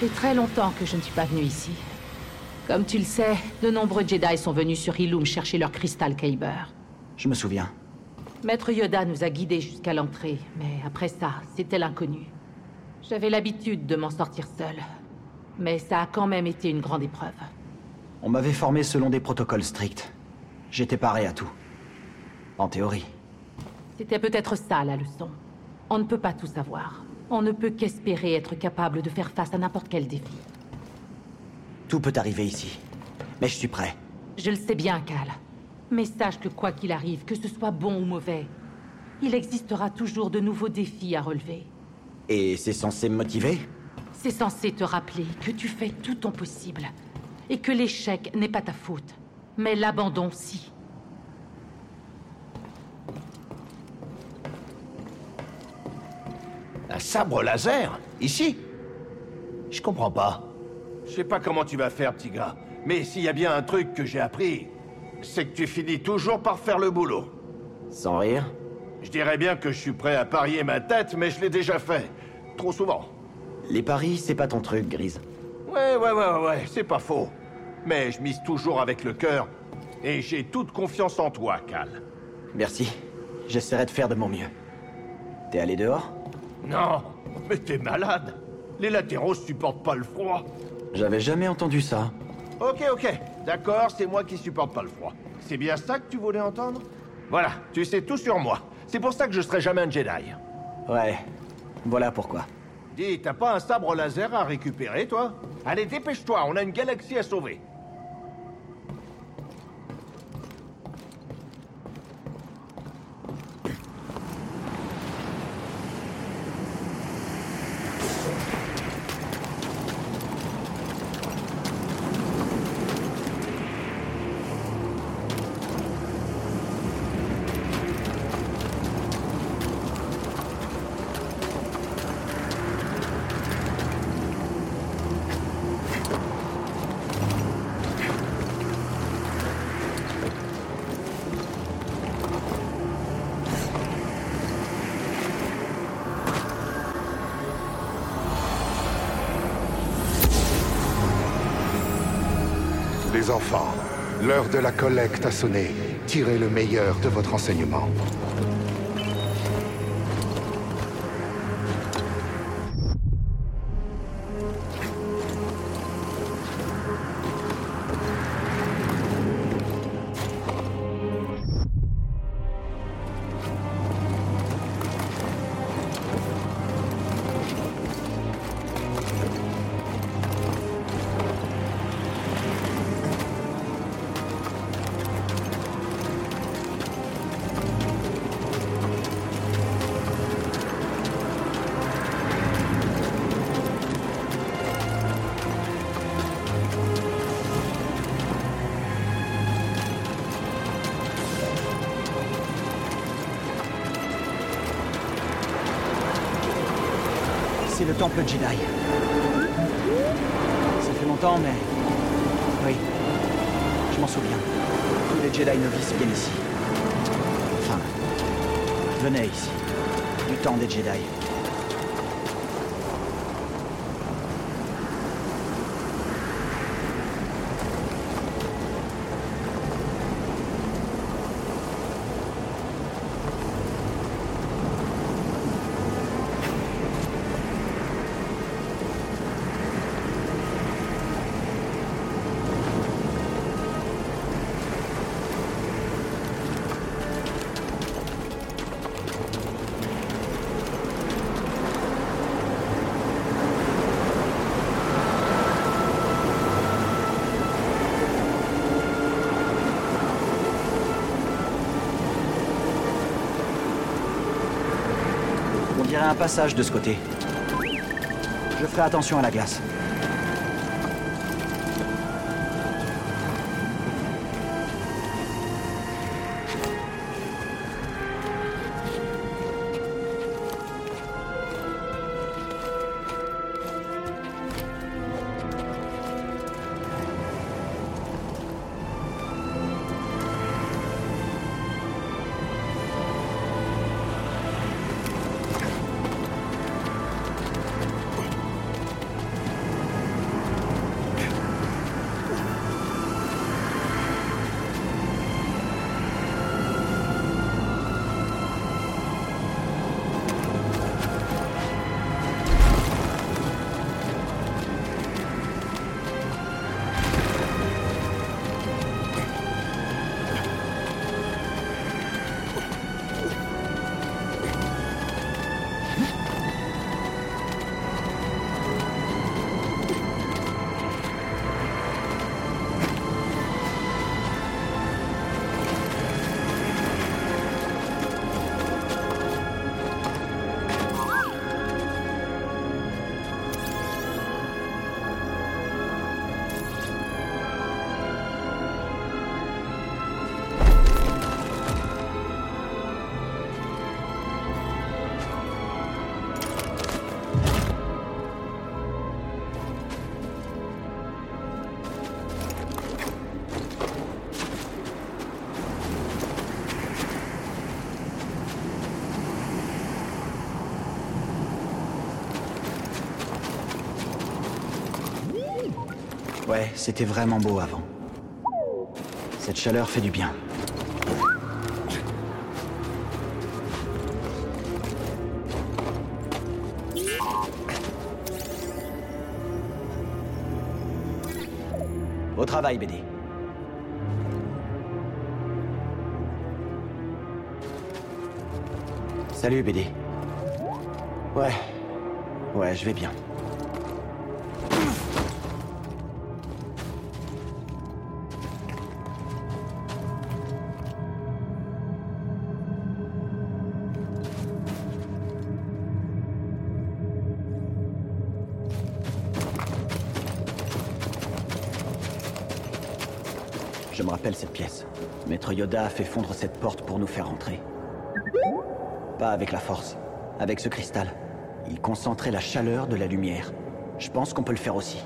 fait très longtemps que je ne suis pas venu ici. Comme tu le sais, de nombreux Jedi sont venus sur Illum chercher leur cristal Kyber. Je me souviens. Maître Yoda nous a guidés jusqu'à l'entrée, mais après ça, c'était l'inconnu. J'avais l'habitude de m'en sortir seul. Mais ça a quand même été une grande épreuve. On m'avait formé selon des protocoles stricts. J'étais paré à tout. En théorie. C'était peut-être ça la leçon. On ne peut pas tout savoir. On ne peut qu'espérer être capable de faire face à n'importe quel défi. Tout peut arriver ici. Mais je suis prêt. Je le sais bien, Cal. Mais sache que quoi qu'il arrive, que ce soit bon ou mauvais, il existera toujours de nouveaux défis à relever. Et c'est censé me motiver? C'est censé te rappeler que tu fais tout ton possible. Et que l'échec n'est pas ta faute. Mais l'abandon, si. Sabre laser Ici Je comprends pas. Je sais pas comment tu vas faire, petit gars. Mais s'il y a bien un truc que j'ai appris, c'est que tu finis toujours par faire le boulot. Sans rire Je dirais bien que je suis prêt à parier ma tête, mais je l'ai déjà fait. Trop souvent. Les paris, c'est pas ton truc, Grise. Ouais, ouais, ouais, ouais, ouais, c'est pas faux. Mais je mise toujours avec le cœur. Et j'ai toute confiance en toi, Cal. Merci. J'essaierai de faire de mon mieux. T'es allé dehors? Non, mais t'es malade. Les latéraux supportent pas le froid. J'avais jamais entendu ça. Ok, ok. D'accord, c'est moi qui supporte pas le froid. C'est bien ça que tu voulais entendre? Voilà, tu sais tout sur moi. C'est pour ça que je serai jamais un Jedi. Ouais. Voilà pourquoi. Dis, t'as pas un sabre laser à récupérer, toi? Allez, dépêche-toi, on a une galaxie à sauver. L'heure de la collecte a sonné. Tirez le meilleur de votre enseignement. Le temple Jedi. Ça fait longtemps, mais... Oui. Je m'en souviens. Tous les Jedi novices viennent ici. Enfin... venaient ici. Du temps des Jedi. Je ferai attention à la glace. C'était vraiment beau avant. Cette chaleur fait du bien. Au travail, BD. Salut, BD. Ouais. Ouais, je vais bien. Yoda a fait fondre cette porte pour nous faire entrer. Pas avec la force, avec ce cristal. Il concentrait la chaleur de la lumière. Je pense qu'on peut le faire aussi.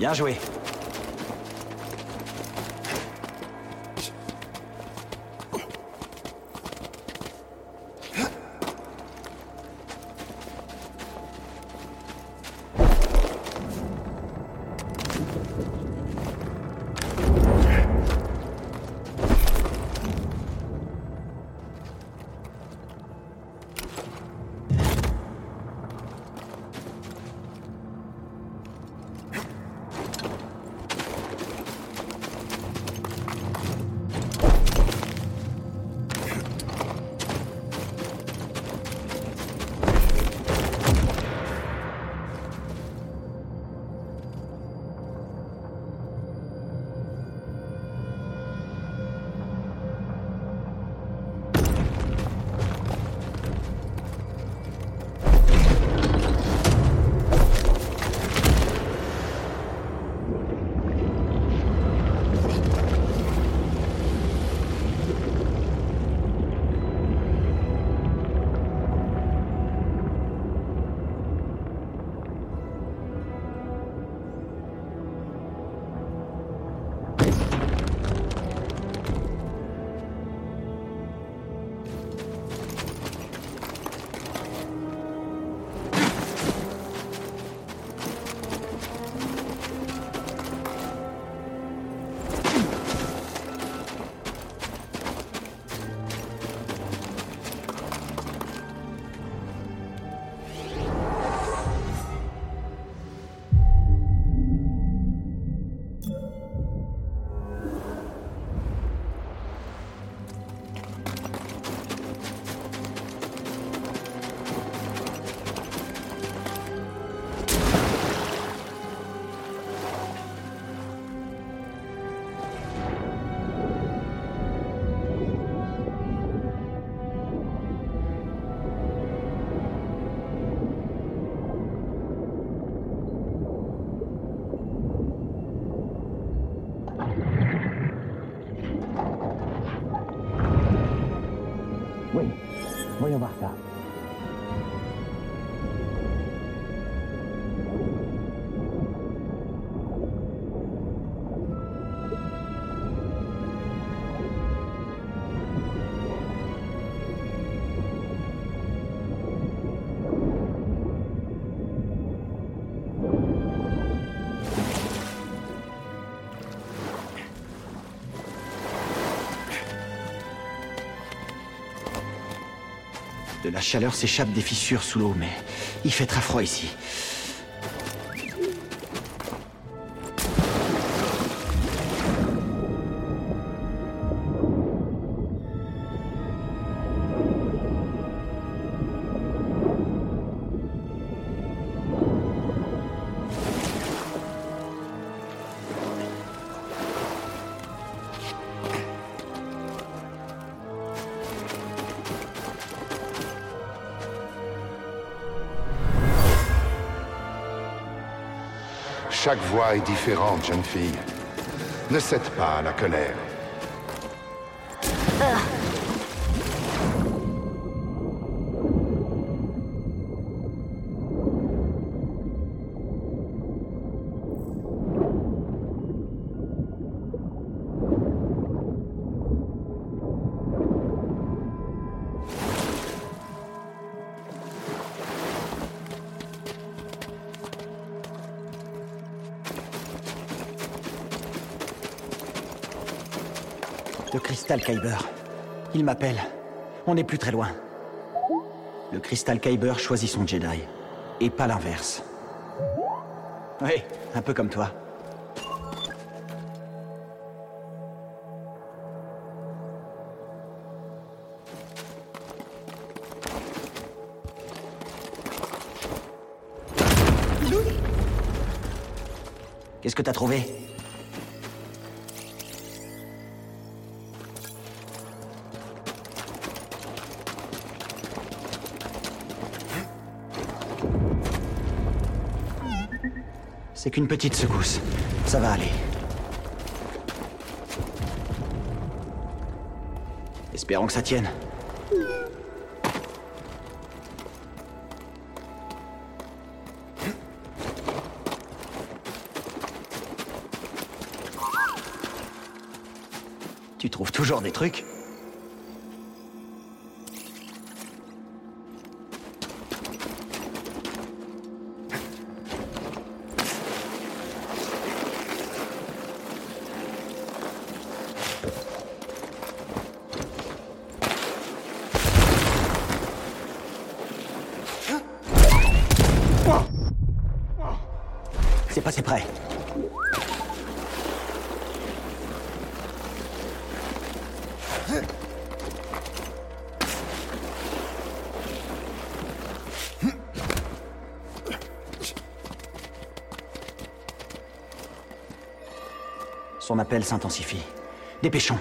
Bien joué. La chaleur s'échappe des fissures sous l'eau, mais il fait très froid ici. Chaque voix est différente, jeune fille. Ne cède pas à la colère. Le cristal Kyber. Il m'appelle. On n'est plus très loin. Le cristal Kyber choisit son Jedi. Et pas l'inverse. Oui, un peu comme toi. Qu'est-ce que t'as trouvé? C'est qu'une petite secousse. Ça va aller. Espérons que ça tienne. Tu trouves toujours des trucs? Son appel s'intensifie. Dépêchons.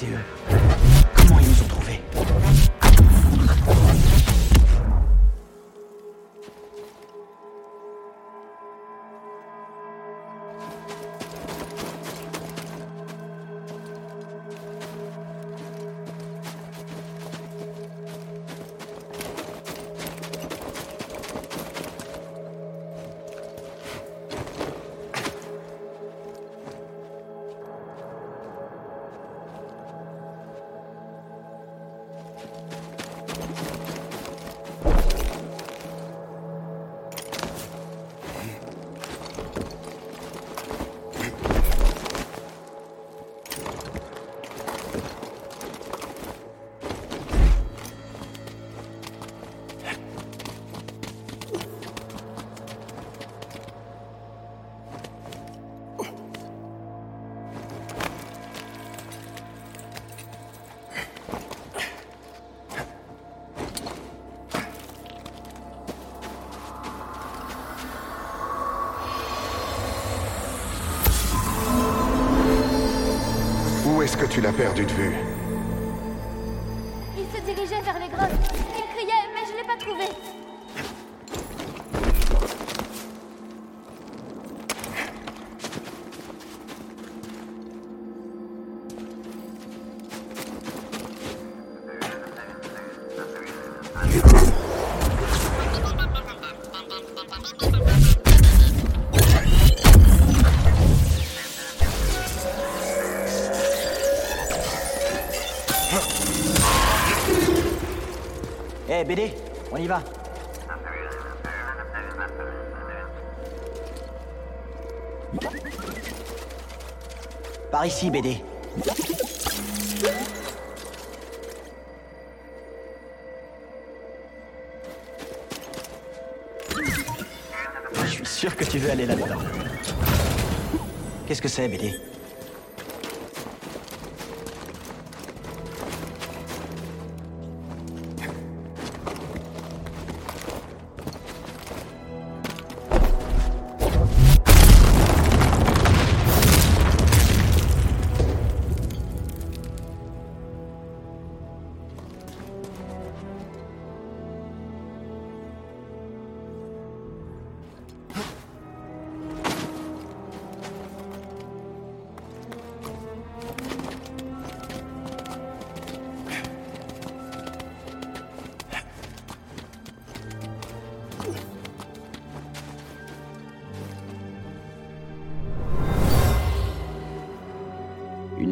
C'est tu l'as perdu de vue Hé, BD, on y va. Par ici, BD. Je suis sûr que tu veux aller là-dedans. Qu'est-ce que c'est, BD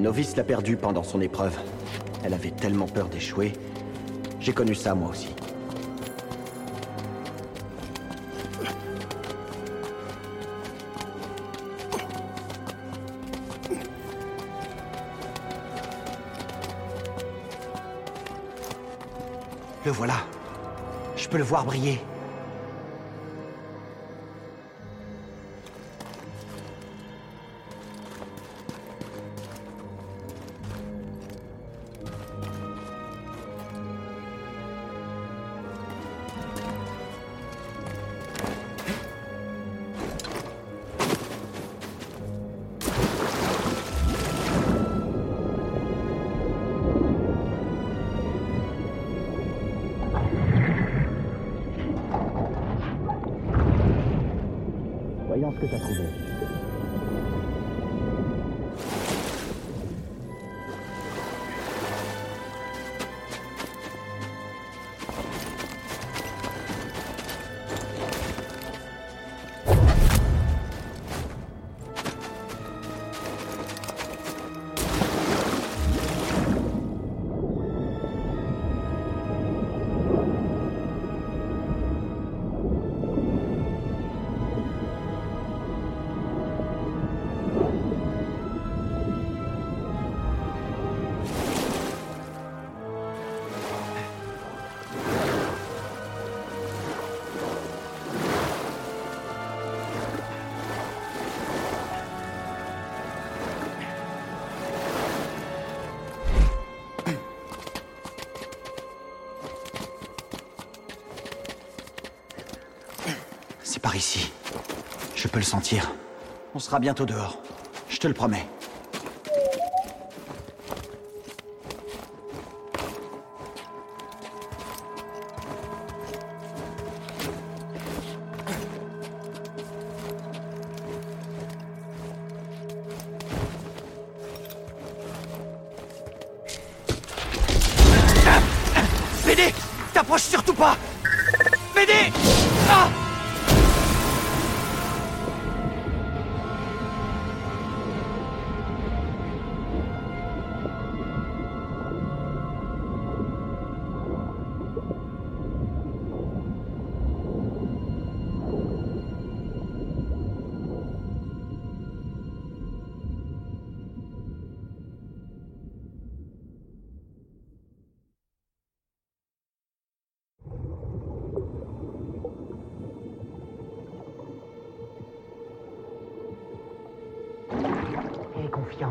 novice l'a perdue pendant son épreuve. Elle avait tellement peur d'échouer. J'ai connu ça moi aussi. Le voilà. Je peux le voir briller. Voyons ce que t'as trouvé. Ici. Je peux le sentir. On sera bientôt dehors. Je te le promets.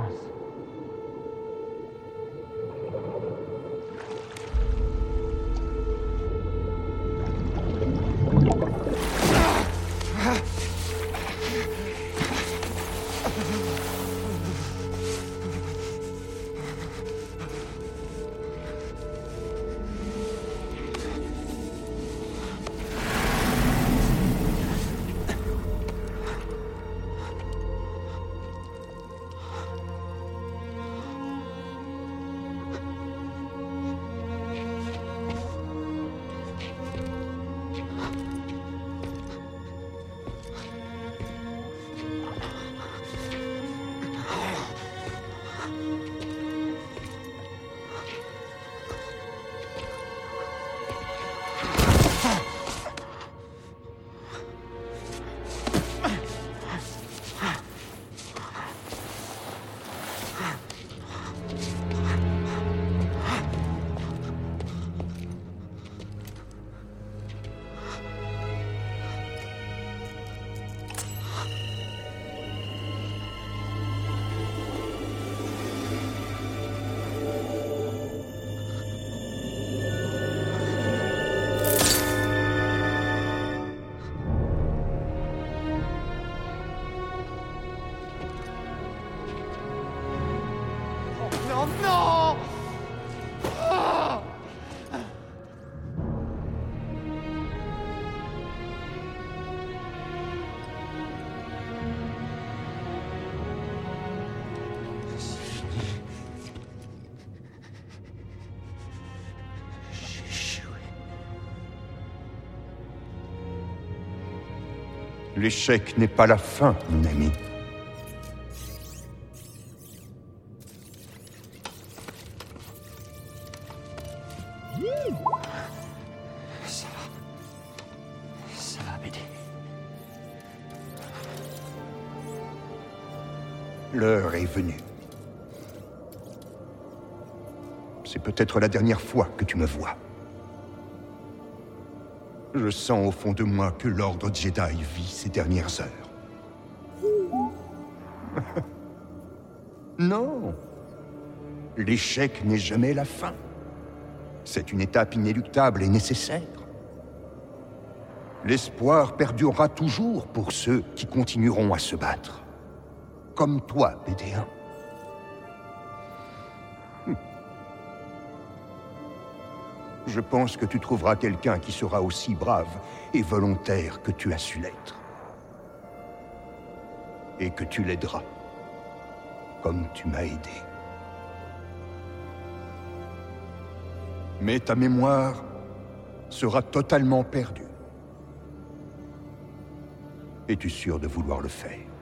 más. L'échec n'est pas la fin, mon ami. Ça va. Ça va. L'heure est venue. C'est peut-être la dernière fois que tu me vois. Je sens au fond de moi que l'ordre Jedi vit ses dernières heures. non. L'échec n'est jamais la fin. C'est une étape inéluctable et nécessaire. L'espoir perdurera toujours pour ceux qui continueront à se battre. Comme toi, BD1. Je pense que tu trouveras quelqu'un qui sera aussi brave et volontaire que tu as su l'être. Et que tu l'aideras, comme tu m'as aidé. Mais ta mémoire sera totalement perdue. Es-tu sûr de vouloir le faire?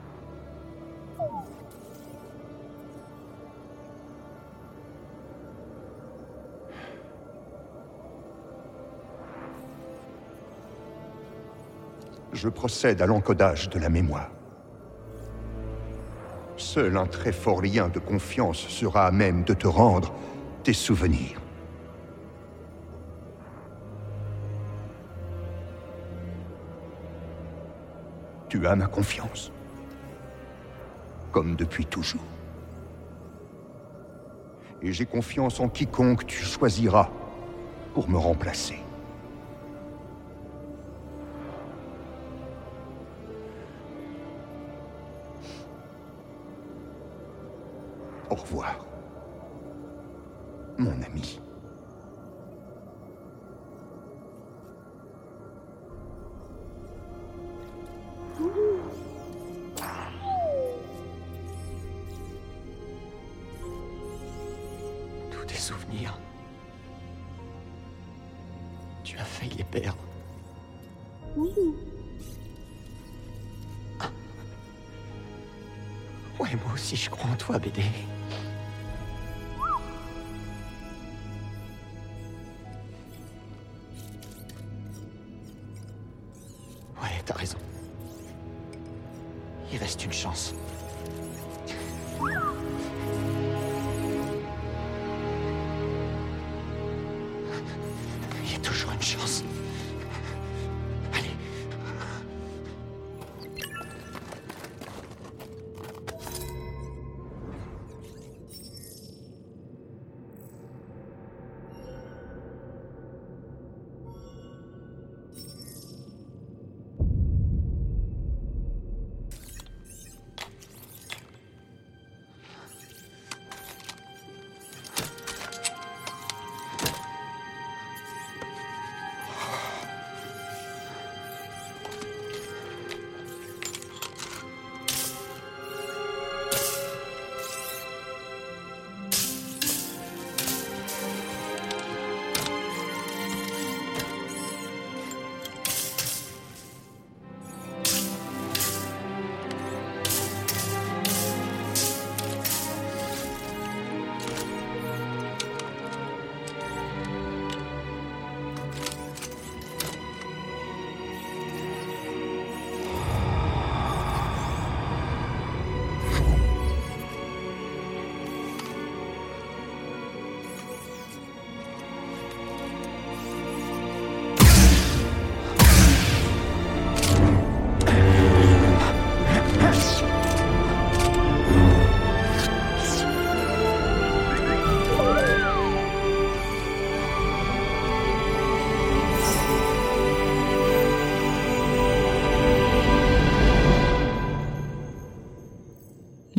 Je procède à l'encodage de la mémoire. Seul un très fort lien de confiance sera à même de te rendre tes souvenirs. Tu as ma confiance. Comme depuis toujours. Et j'ai confiance en quiconque tu choisiras pour me remplacer. Au revoir, mon ami. Tous tes souvenirs. Tu as failli les perdre. Ah. Ouais, moi aussi, je crois en toi, BD.